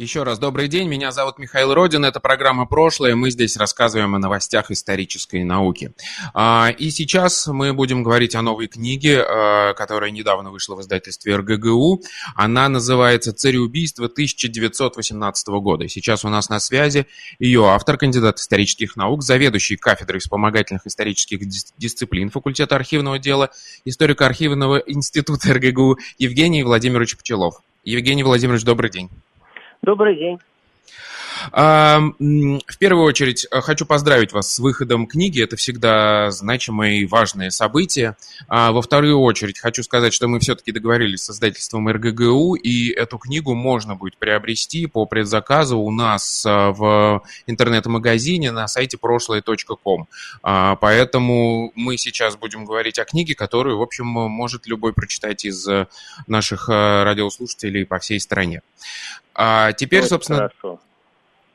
еще раз добрый день, меня зовут Михаил Родин, это программа «Прошлое», мы здесь рассказываем о новостях исторической науки. А, и сейчас мы будем говорить о новой книге, а, которая недавно вышла в издательстве РГГУ. Она называется «Цареубийство 1918 года». Сейчас у нас на связи ее автор, кандидат исторических наук, заведующий кафедрой вспомогательных исторических дисциплин факультета архивного дела, историко-архивного института РГГУ Евгений Владимирович Пчелов. Евгений Владимирович, добрый день. Добрый день. В первую очередь э, хочу поздравить вас с выходом книги. Это всегда значимое и важное событие. А во вторую очередь хочу сказать, что мы все-таки договорились с издательством РГГУ, и эту книгу можно будет приобрести по предзаказу у нас э, в интернет-магазине на сайте прошлое.ком. А, поэтому мы сейчас будем говорить о книге, которую, в общем, может любой прочитать из э, наших радиослушателей по всей стране. А теперь, Очень собственно... Хорошо.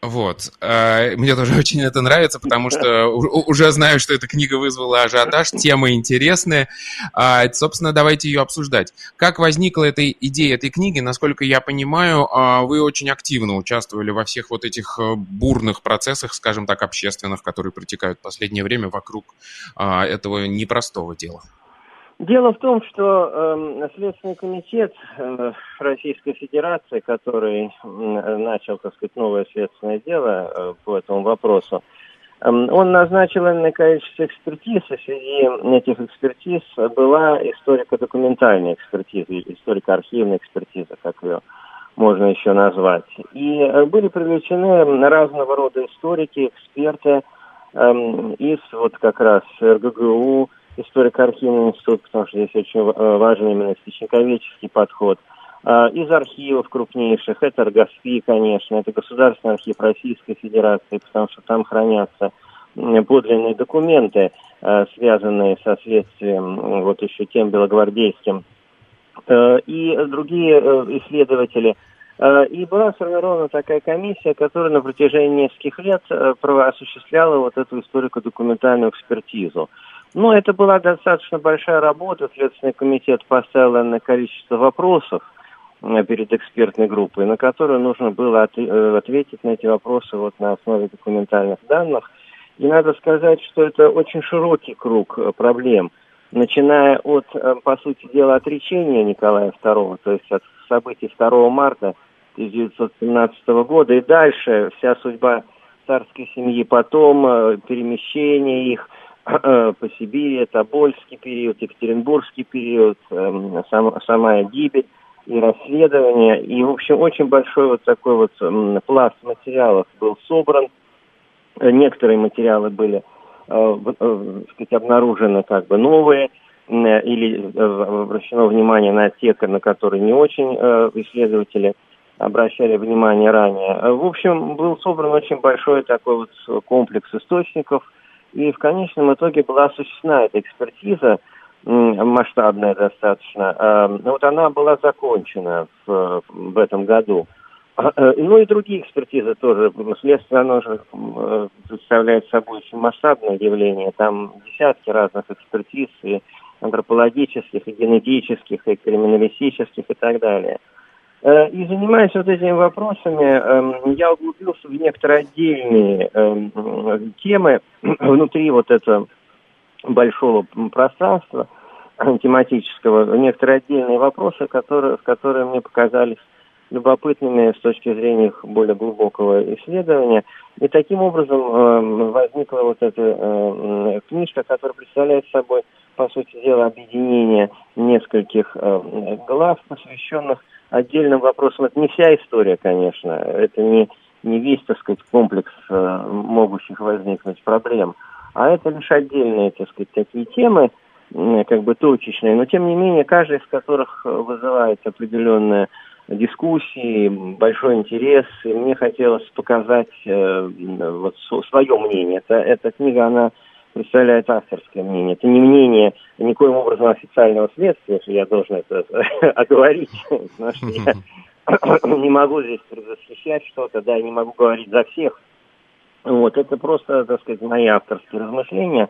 Вот. А, мне тоже очень это нравится, потому что уже знаю, что эта книга вызвала ажиотаж, тема интересная. А, собственно, давайте ее обсуждать. Как возникла эта идея этой книги? Насколько я понимаю, а, вы очень активно участвовали во всех вот этих э, бурных процессах, скажем так, общественных, которые протекают в последнее время вокруг этого непростого дела. Дело в том, что э, Следственный комитет э, Российской Федерации, который э, начал, так сказать, новое следственное дело э, по этому вопросу, э, он назначил на количество экспертиз, и среди этих экспертиз была историко-документальная экспертиза, историко-архивная экспертиза, как ее можно еще назвать. И э, были привлечены разного рода историки, эксперты э, из вот как раз РГГУ, историко-архивный институт, потому что здесь очень э, важен именно источниковедческий подход. А, из архивов крупнейших, это РГАСФИ, конечно, это Государственный архив Российской Федерации, потому что там хранятся подлинные документы, э, связанные со следствием, вот еще тем белогвардейским, э, и другие исследователи. И была сформирована такая комиссия, которая на протяжении нескольких лет осуществляла вот эту историко-документальную экспертизу. Ну, это была достаточно большая работа. Следственный комитет поставил на количество вопросов э, перед экспертной группой, на которые нужно было э, ответить на эти вопросы вот на основе документальных данных. И надо сказать, что это очень широкий круг э, проблем, начиная от, по сути дела, отречения Николая II, то есть от событий 2 марта 1917 года и дальше вся судьба царской семьи потом, перемещение их – по Сибири, Тобольский период, Екатеринбургский период, эм, сам, сама гибель и расследование. И, в общем, очень большой вот такой вот пласт материалов был собран. Э, некоторые материалы были э, сказать, обнаружены как бы новые, или обращено внимание на те, на которые не очень исследователи обращали внимание ранее. В общем, был собран очень большой такой вот комплекс источников – и в конечном итоге была осуществлена эта экспертиза, масштабная достаточно. А, ну, вот она была закончена в, в этом году. А, э, ну и другие экспертизы тоже. Следствие, оно же э, представляет собой очень масштабное явление. Там десятки разных экспертиз, и антропологических, и генетических, и криминалистических, и так далее. Э, и занимаясь вот этими вопросами, эм, я углубился в некоторые отдельные эм, темы внутри вот этого большого пространства тематического, некоторые отдельные вопросы, которые, которые мне показались любопытными с точки зрения их более глубокого исследования. И таким образом э, возникла вот эта э, книжка, которая представляет собой, по сути дела, объединение нескольких э, глав, посвященных отдельным вопросам. Это не вся история, конечно, это не, не весь, так сказать, комплекс э, могущих возникнуть проблем, а это лишь отдельные, так сказать, такие темы, э, как бы точечные, но тем не менее, каждая из которых вызывает определенные дискуссии, большой интерес, и мне хотелось показать э, вот свое мнение. Это, эта книга, она представляет авторское мнение. Это не мнение никоим образом официального следствия, что я должен это оговорить, потому что я не могу здесь предвосхищать что-то, да, я не могу говорить за всех. Вот, это просто, так сказать, мои авторские размышления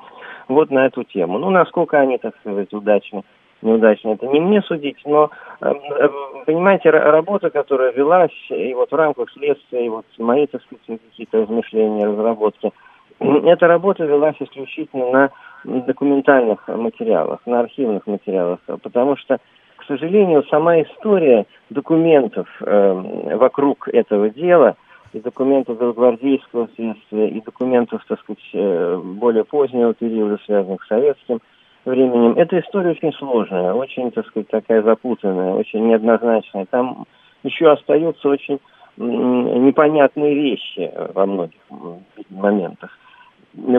вот на эту тему. Ну, насколько они, так сказать, удачны, неудачны, это не мне судить, но, эм, эм, понимаете, работа, которая велась, и вот в рамках следствия, и вот мои, так сказать, какие-то размышления, разработки, эта работа велась исключительно на документальных материалах, на архивных материалах, потому что к сожалению, сама история документов э, вокруг этого дела, и документов белогвардейского следствия, и документов, так сказать, э, более позднего периода, связанных с советским временем, эта история очень сложная, очень, так сказать, такая запутанная, очень неоднозначная. Там еще остаются очень непонятные вещи во многих моментах.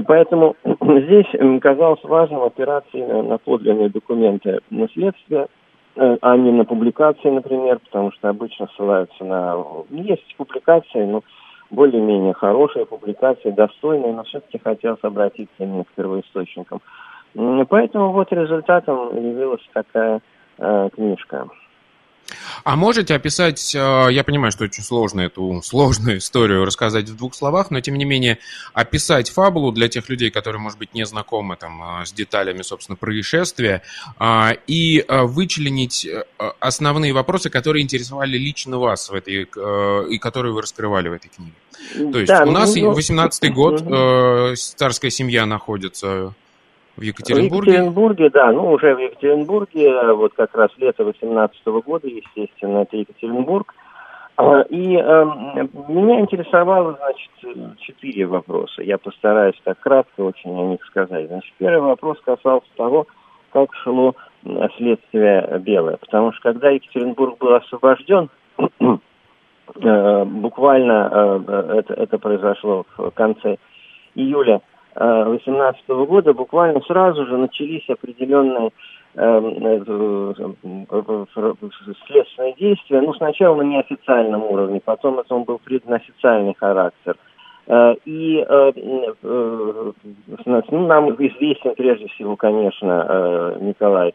Поэтому здесь казалось важным опираться на подлинные документы наследствия, Э, а не на публикации, например, потому что обычно ссылаются на... Есть публикации, но более-менее хорошие публикации, достойные, но все-таки хотелось обратиться именно к первоисточникам. Поэтому вот результатом явилась такая э, книжка. А можете описать, э, я понимаю, что очень сложно эту сложную историю рассказать в двух словах, но тем не менее описать фабулу для тех людей, которые, может быть, не знакомы там, э, с деталями, собственно, происшествия, а, и э, вычленить основные вопросы, которые интересовали лично вас в этой, и которые вы раскрывали в этой книге. То есть да, у нас 18-й ну, год, царская семья находится в Екатеринбурге? В Екатеринбурге, да, ну уже в Екатеринбурге, вот как раз лето 18 года, естественно, это Екатеринбург. И э, меня интересовало, значит, четыре вопроса. Я постараюсь так кратко очень о них сказать. Значит, первый вопрос касался того, как шло следствие белое. Потому что когда Екатеринбург был освобожден, э, буквально э, это, это произошло в конце июля 2018 года буквально сразу же начались определенные эм, э, следственные действия. Ну, сначала на неофициальном уровне, потом это он был придан официальный характер. Э, и э, ну, нам известен прежде всего, конечно, Николай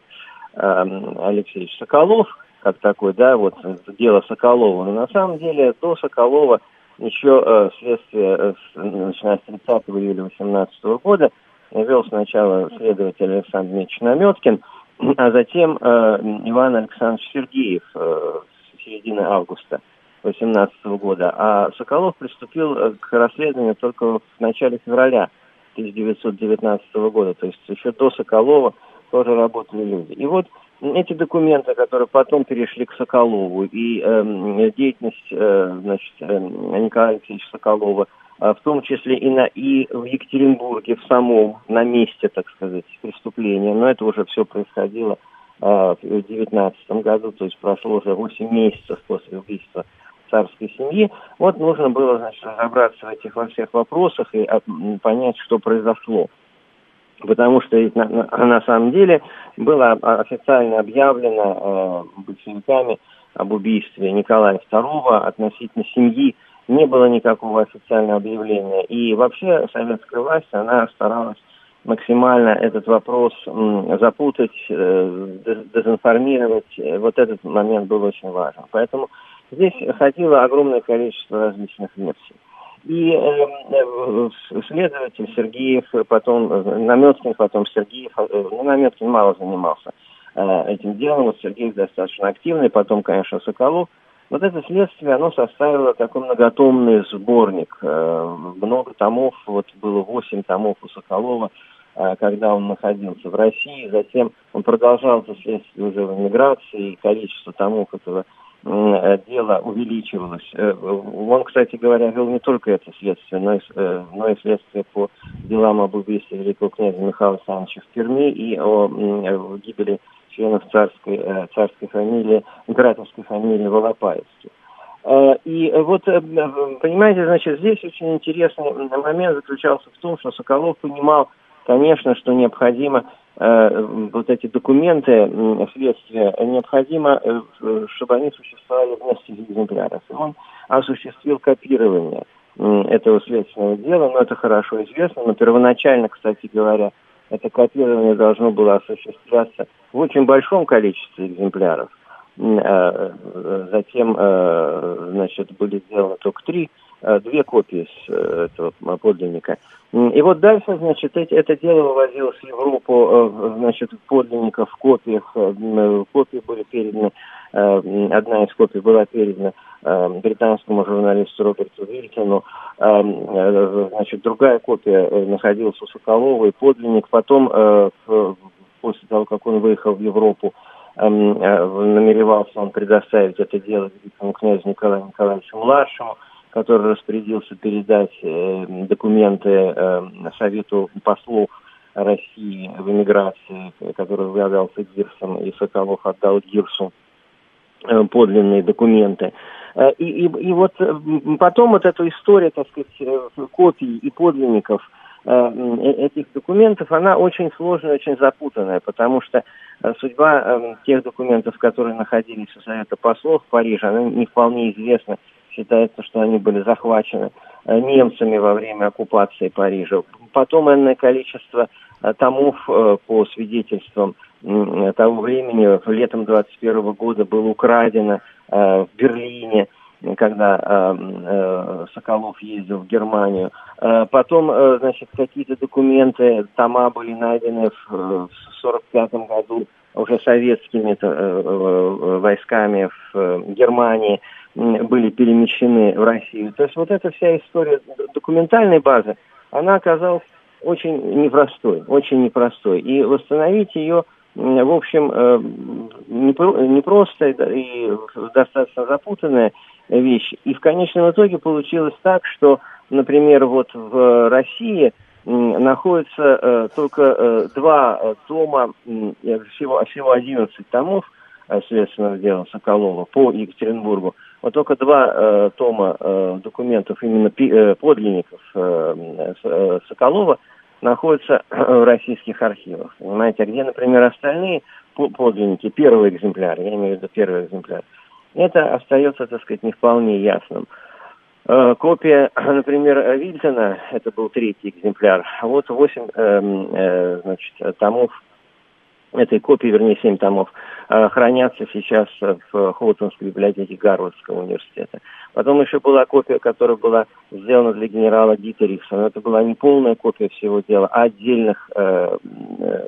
эм, Алексеевич Соколов, как такой, да, вот дело Соколова. Но на самом деле до Соколова еще э, следствие, э, начиная с 30 июля 2018 года, вел сначала следователь Александр Дмитриевич Наметкин, а затем э, Иван Александрович Сергеев с середины августа 2018 года. А Соколов приступил к расследованию только в начале февраля 1919 года. То есть еще до Соколова тоже работали люди. И вот эти документы, которые потом перешли к Соколову, и э, деятельность э, значит, э, Николая Алексеевича Соколова, э, в том числе и, на, и в Екатеринбурге, в самом, на месте, так сказать, преступления, но это уже все происходило э, в 2019 году, то есть прошло уже 8 месяцев после убийства царской семьи. Вот нужно было, значит, разобраться в этих во всех вопросах и а, понять, что произошло потому что на, на, на самом деле было официально объявлено э, большевиками об убийстве Николая II относительно семьи. Не было никакого официального объявления. И вообще советская власть, она старалась максимально этот вопрос м, запутать, э, дезинформировать. Вот этот момент был очень важен. Поэтому здесь ходило огромное количество различных версий. И э, э, следователь Сергеев, потом э, Наметкин, потом Сергеев, э, ну, Наметкин мало занимался э, этим делом, вот Сергеев достаточно активный, потом, конечно, Соколов. Вот это следствие, оно составило такой многотомный сборник. Э, много томов, вот было восемь томов у Соколова, э, когда он находился в России. Затем он продолжал это следствие уже в эмиграции, и количество томов этого Э, дело увеличивалось. Э, он, кстати говоря, вел не только это следствие, но и, э, но и следствие по делам об убийстве великого князя Михаила Александровича в Перми и о гибели членов царской, царской фамилии, императорской фамилии Волопаевских. И вот, понимаете, значит, здесь очень интересный момент заключался в том, что Соколов понимал, конечно, что необходимо Э, вот эти документы следствия, необходимо, э, чтобы они существовали вместе в экземплярах. И он осуществил копирование этого следственного дела, но это хорошо известно. Но первоначально, кстати говоря, это копирование должно было осуществляться в очень большом количестве экземпляров. Э, затем, э, значит, были сделаны только три, э, две копии с этого подлинника. И вот дальше, значит, это дело вывозилось в Европу, значит, подлинников, копиях, копии были переданы, одна из копий была передана британскому журналисту Роберту Вильтону, значит, другая копия находилась у Соколова и подлинник. Потом, после того, как он выехал в Европу, э, намеревался он предоставить это дело великому князю Николаю Николаевичу Младшему, который распорядился передать э, документы э, Совету послов России в эмиграции, который являлся Гирсом, и Соколов отдал Гирсу подлинные документы. И, и, и вот потом вот эта история, так сказать, копий и подлинников – этих документов, она очень сложная, очень запутанная, потому что Э, судьба э, тех документов, которые находились у Совета послов в Париже, она не вполне известна. Считается, что они были захвачены э, немцами во время оккупации Парижа. Потом энное количество э, томов э, по свидетельствам того времени, летом 21 года было украдено в Берлине когда Соколов ездил в Германию. Потом, значит, какие-то документы, тома были найдены в, в 45 году уже советскими э, э, войсками в э, Германии, были перемещены в Россию. То есть вот эта вся история документальной базы, она оказалась очень непростой, очень непростой. И восстановить ее, в общем, непросто и достаточно запутанная вещь. И в конечном итоге получилось так, что, например, вот в России находится э, только э, два э, тома, э, всего, всего 11 томов э, следственного дела Соколова по Екатеринбургу. Вот только два э, тома э, документов, именно пи, э, подлинников э, э, Соколова, находятся в российских архивах. Понимаете, а где, например, остальные подлинники, первый экземпляр, я имею в виду первый экземпляр, это остается, так сказать, не вполне ясным. Э, копия, например, Вильтона, это был третий экземпляр, вот восемь эм, э, значит, томов этой копии, вернее, семь томов, э, хранятся сейчас в Хоутонской библиотеке Гарвардского университета. Потом еще была копия, которая была сделана для генерала Дитерикса, но это была не полная копия всего дела, а отдельных э, э,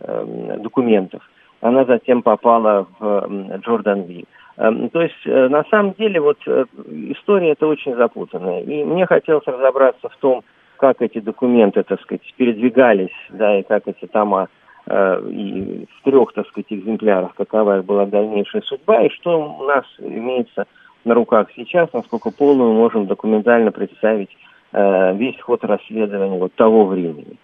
э, документов. Она затем попала в Джорданвилл. Эм, то есть, э, на самом деле, вот э, история это очень запутанная. И мне хотелось разобраться в том, как эти документы, так сказать, передвигались, да, и как эти тома э, и в трех, так сказать, экземплярах, какова была дальнейшая судьба, и что у нас имеется на руках сейчас, насколько полную можем документально представить весь ход расследования вот того времени.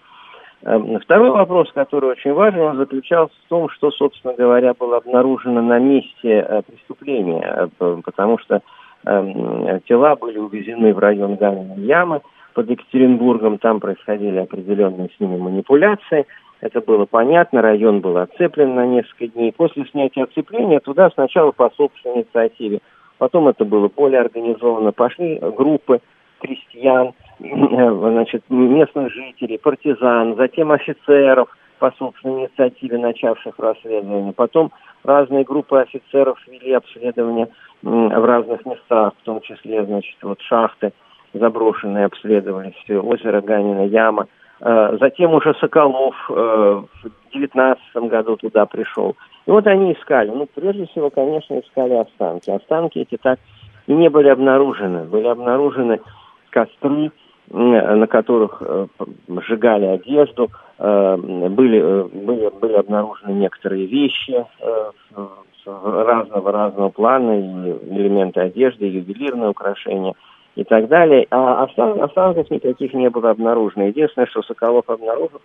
Эм, второй вопрос, который очень важен, он заключался в том, что, собственно говоря, было обнаружено на месте э, преступления, э, потому что эм, тела были увезены в район Ганиной ямы под Екатеринбургом, там происходили определенные с ними манипуляции, это было понятно, район был оцеплен на несколько дней. После снятия оцепления туда сначала по собственной инициативе, потом это было более организованно, пошли группы крестьян, значит, местных жителей, партизан, затем офицеров по собственной инициативе, начавших расследование. Потом разные группы офицеров вели обследование в разных местах, в том числе, значит, вот шахты заброшенные обследовались, озеро Ганина, яма. Э, затем уже Соколов э, в девятнадцатом году туда пришел. И вот они искали. Ну, прежде всего, конечно, искали останки. Останки эти так и не были обнаружены. Были обнаружены костры, на которых э, сжигали одежду, э, были, э, были, были обнаружены некоторые вещи разного разного плана, и элементы одежды, и ювелирные украшения и так далее. А останков никаких не было обнаружено. Единственное, что Соколов обнаружил,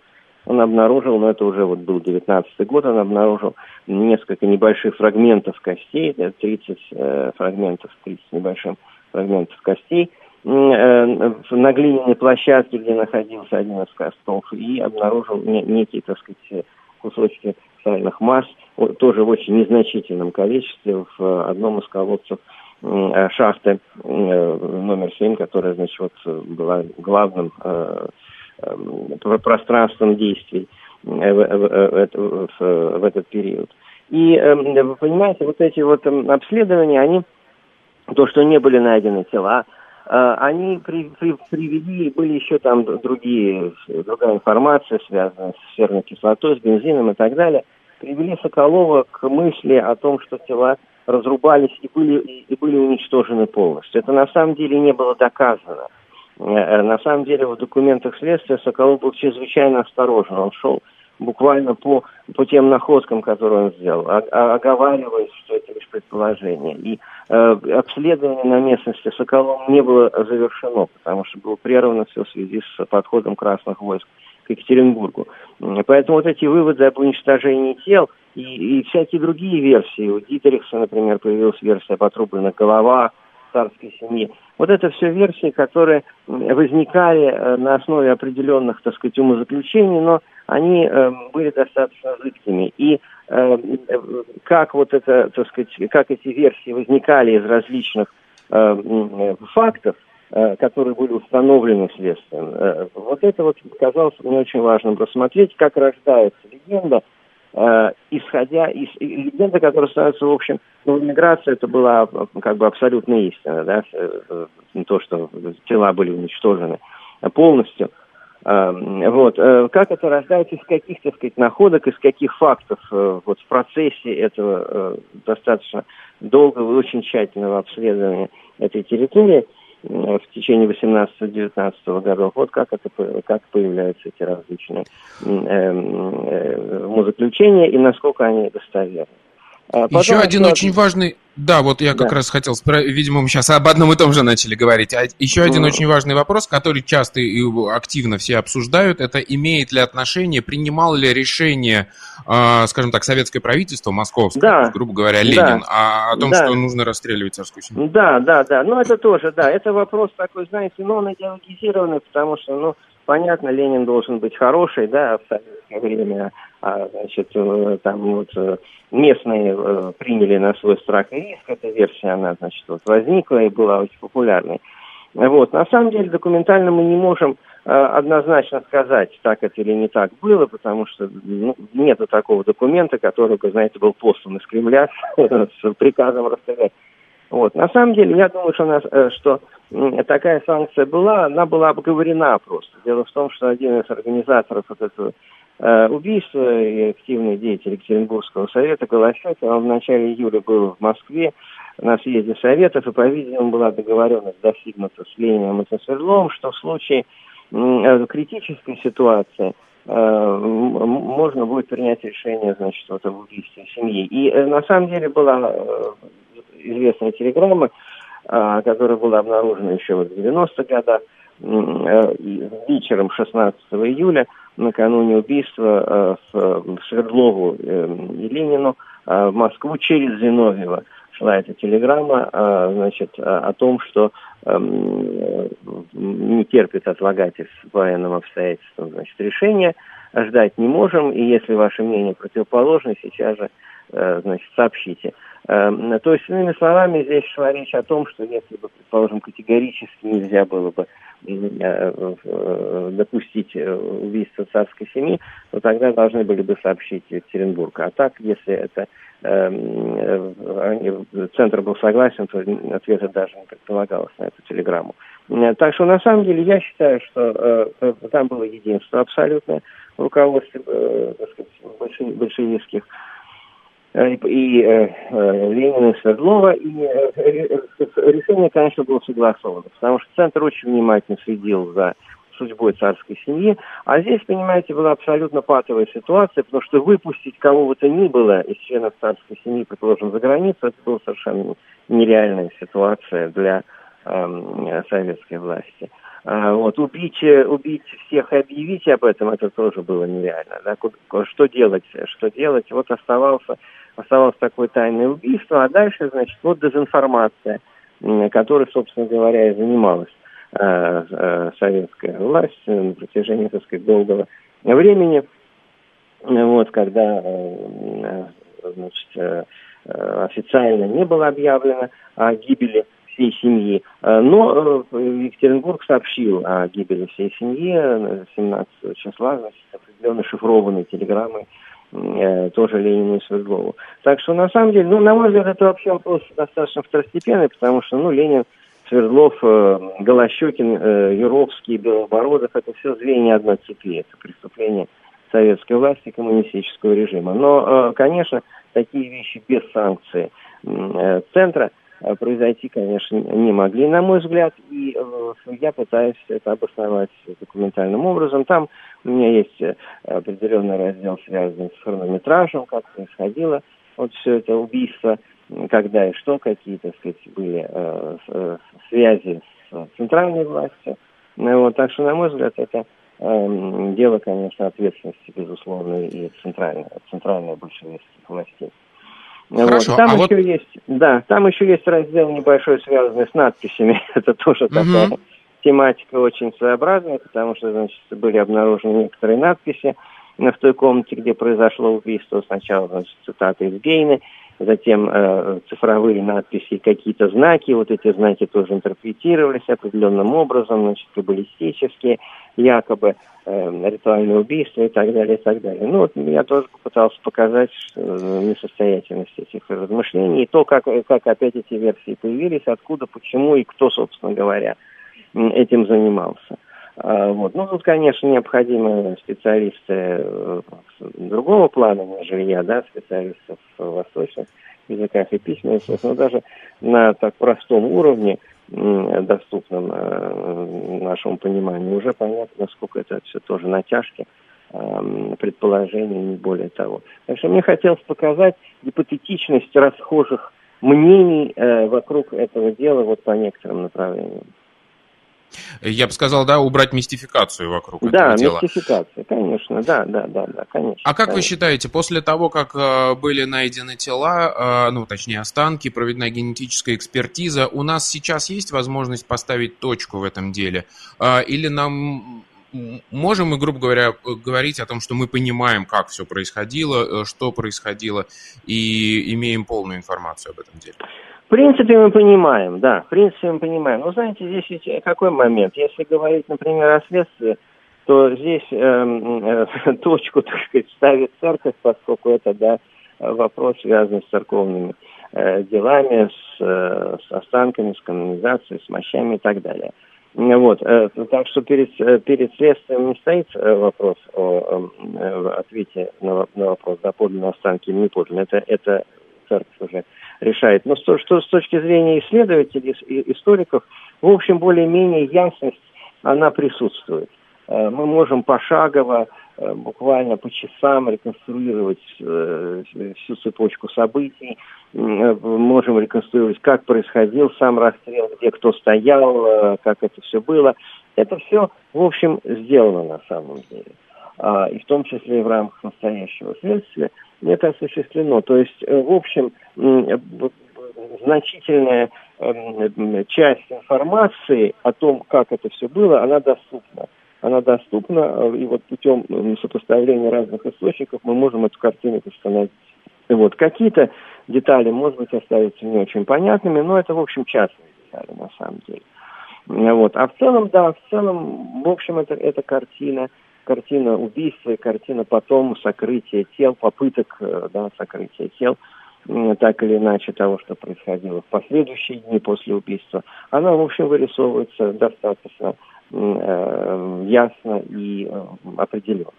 он обнаружил, но это уже вот был 19 год, он обнаружил несколько небольших фрагментов костей, 30 э, фрагментов, 30 небольшим фрагментов костей, на глиняной площадке, где находился один из костов, и обнаружил некие, так сказать, кусочки сальных масс, тоже в очень незначительном количестве в одном из колодцев шахты номер 7, которая, значит, вот была главным пространством действий в, этот период. И вы понимаете, вот эти вот обследования, они, то, что не были найдены тела, они при, при, привели, были еще там другие, другая информация, связанная с серной кислотой, с бензином и так далее, привели Соколова к мысли о том, что тела разрубались и были, и были уничтожены полностью. Это на самом деле не было доказано. Э, на самом деле в документах следствия Соколов был чрезвычайно осторожен. Он шел буквально по, по тем находкам, которые он сделал, оговариваясь, что это лишь предположение. И э, обследование на местности Соколом не было завершено, потому что было прервано все в связи с подходом красных войск к Екатеринбургу. Поэтому вот эти выводы об уничтожении тел и, и всякие другие версии, у Дитерихса, например, появилась версия об отрубленных головах, царской семьи. Вот это все версии, которые возникали э, на основе определенных, так сказать, умозаключений, но они э, были достаточно зыбкими. И э, как вот это, так сказать, как эти версии возникали из различных э, фактов, э, которые были установлены следствием, э, вот это вот казалось мне очень важным рассмотреть, как рождается легенда, э, исходя из легенда, которая становится, в общем, ну, миграция это была как бы абсолютная истина, да, то, что тела были уничтожены полностью. Э, вот. Э, как это рождается, из каких, так сказать, находок, из каких фактов вот в процессе этого достаточно долгого и очень тщательного обследования этой территории – в течение 18-19 годов. Вот как, это, как появляются эти различные э, э, умозаключения и насколько они достоверны. А потом, Еще один что... очень важный да, вот я как да. раз хотел, видимо, мы сейчас об одном и том же начали говорить. А еще один mm. очень важный вопрос, который часто и активно все обсуждают, это имеет ли отношение, принимало ли решение, э, скажем так, советское правительство московское, да. грубо говоря, Ленин, да. о, о том, да. что нужно расстреливать царскую семью? Да, да, да. Ну, это тоже, да. Это вопрос такой, знаете, но он идеологизированный, потому что, ну, понятно, Ленин должен быть хороший, да, в советское время, а, значит, э, там вот э, местные э, приняли на свой страх и риск, эта версия, она, значит, вот возникла и была очень популярной. Вот. На самом деле документально мы не можем однозначно сказать, так это или не так было, потому что ну, нету такого документа, который, вы знаете, был послан из Кремля с приказом рассказать. Вот. На самом деле, я думаю, что, нас, что такая санкция была, она была обговорена просто. Дело в том, что один из организаторов вот этого Э, убийство и активный деятель Екатеринбургского совета Голощёк, он в начале июля был в Москве на съезде советов, и, по-видимому, была договоренность достигнута с Лениным и со Свердловым, что в случае э, критической ситуации э, можно будет принять решение, значит, вот об убийстве семьи. И на самом деле была известная телеграмма, которая была обнаружена еще в 90-х годах, вечером 16 июля, накануне убийства э, в Свердлову э, и Ленину э, в Москву через Зиновьева шла эта телеграмма значит, о том, что не терпит отлагательств военным обстоятельствам значит, решения, ждать не можем, и если ваше мнение противоположно, сейчас же значит, сообщите. Эм, то есть, иными словами, здесь шла речь о том, что если бы, предположим, категорически нельзя было бы Э, э, допустить э, убийство царской семьи, то тогда должны были бы сообщить Екатеринбург. А так, если это центр был согласен, то ответа даже не предполагалось на эту телеграмму. Так что, на самом деле, я считаю, что там было единство абсолютное руководстве сказать, большевистских Э, и э, э, Ленина, и Свердлова, и решение, конечно, было согласовано, потому что Центр очень внимательно следил за судьбой царской семьи, а здесь, понимаете, была абсолютно патовая ситуация, потому что выпустить кого бы то ни было из членов царской семьи, предположим, за границу, это была совершенно нереальная ситуация для э, советской власти. А, вот, убить, убить всех и объявить об этом, это тоже было нереально. Да? Что делать? Что делать? Вот оставался оставалось такое тайное убийство, а дальше, значит, вот дезинформация, которой, собственно говоря, и занималась э, э, советская власть на протяжении, так сказать, долгого времени. Вот, когда э, значит, официально не было объявлено о гибели всей семьи. Но Екатеринбург сообщил о гибели всей семьи 17 числа, значит, определенно шифрованной телеграммой тоже Ленину и Свердлову. Так что, на самом деле, ну, на мой взгляд, это вообще вопрос достаточно второстепенный, потому что, ну, Ленин Свердлов, э, Голощекин, э, Юровский, Белобородов, это все звенья одной цепи, это преступление советской власти, коммунистического режима. Но, э, конечно, такие вещи без санкции центра произойти, конечно, не могли, на мой взгляд, и я пытаюсь это обосновать документальным образом. Там у меня есть определенный раздел, связанный с хронометражем, как происходило вот все это убийство – когда и что, какие, так сказать, были э, э, связи с центральной властью. Ну, вот, так что, на мой взгляд, это э, дело, конечно, ответственности, безусловно, и центральной, центральной большевистских властей. Хорошо, вот. Там а еще вот... есть, да, там еще есть раздел небольшой, связанный с надписями. это тоже угу. такая тематика очень своеобразная, потому что, значит, были обнаружены некоторые надписи в той комнате, где произошло убийство. Сначала, значит, цитаты из Гейна, затем э, цифровые надписи, какие-то знаки, вот эти знаки тоже интерпретировались определенным образом, значит, каббалистические, якобы э, ритуальное убийство и так далее, и так далее. Ну вот я тоже попытался показать э, несостоятельность этих размышлений и то, как, как опять эти версии появились, откуда, почему и кто, собственно говоря, этим занимался. А, вот. Ну, тут, конечно, необходимы специалисты э, другого плана, нежели я, да, специалистов восточных языках и письменностях, но даже на так простом уровне, доступном э, нашему пониманию, уже понятно, насколько это все тоже натяжки, предположения, не более того. Так что мне хотелось показать гипотетичность расхожих мнений э, вокруг этого дела вот по некоторым направлениям. Я бы сказал, да, убрать мистификацию вокруг да, этого дела. Да, мистификация, конечно, да, да, да, да, конечно. А как конечно. вы считаете, после того, как э, были найдены тела, э, ну, точнее, останки, проведена генетическая экспертиза, у нас сейчас есть возможность поставить точку в этом деле? Э, или нам можем мы, грубо говоря, говорить о том, что мы понимаем, как все происходило, что происходило, и имеем полную информацию об этом деле? В принципе, мы понимаем, да, в принципе, мы понимаем. Но знаете, здесь ведь какой момент? Если говорить, например, о следствии, то здесь э, э, точку, так сказать, ставит церковь, поскольку это, да, вопрос, связанный с церковными э, делами, с, э, с останками, с канонизацией, с мощами и так далее. Вот, э, так что перед, э, перед следствием не стоит э, вопрос о, о ответе на, на вопрос, да, подлинные останки или не подлинные. Это, это церковь уже решает. Но что, что с точки зрения исследователей, историков, в общем, более-менее ясность, она присутствует. Э, мы можем пошагово, э, буквально по часам реконструировать э, всю цепочку событий, можем реконструировать, как происходил сам расстрел, где кто стоял, как это все было. Это все, в общем, сделано на самом деле. А, и в том числе и в рамках настоящего следствия это осуществлено. То есть, э, в общем, э, значительная эм, часть информации о том, как это все было, она доступна. Она доступна, э, и вот путем сопоставления разных источников мы можем эту картину восстановить. Вот. Какие-то детали, может быть, остаются не очень понятными, но это, в общем, частные детали на самом деле. Вот. А в целом, да, в целом, в общем, это, это картина картина убийства и картина потом сокрытия тел, попыток э, да, сокрытия тел, так или иначе того, что происходило в последующие дни после убийства, она, в общем, вырисовывается достаточно э, ясно и э, определенно.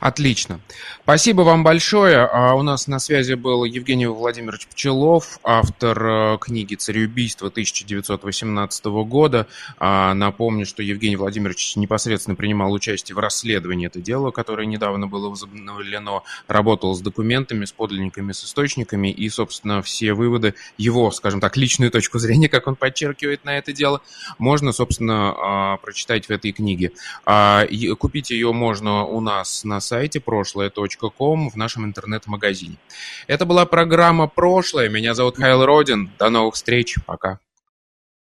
Отлично. Спасибо вам большое. А у нас на связи был Евгений Владимирович Пчелов, автор э, книги «Цареубийство» 1918 года. А, напомню, что Евгений Владимирович непосредственно принимал участие в расследовании этого дела, которое недавно было возобновлено, работал с документами, с подлинниками, с источниками, и, собственно, все выводы, его, скажем так, личную точку зрения, как он подчеркивает на это дело, можно, собственно, а, прочитать в этой книге. Купить ее можно у нас нас на сайте прошлое.ком в нашем интернет-магазине. Это была программа «Прошлое». Меня зовут Хайл Родин. До новых встреч. Пока.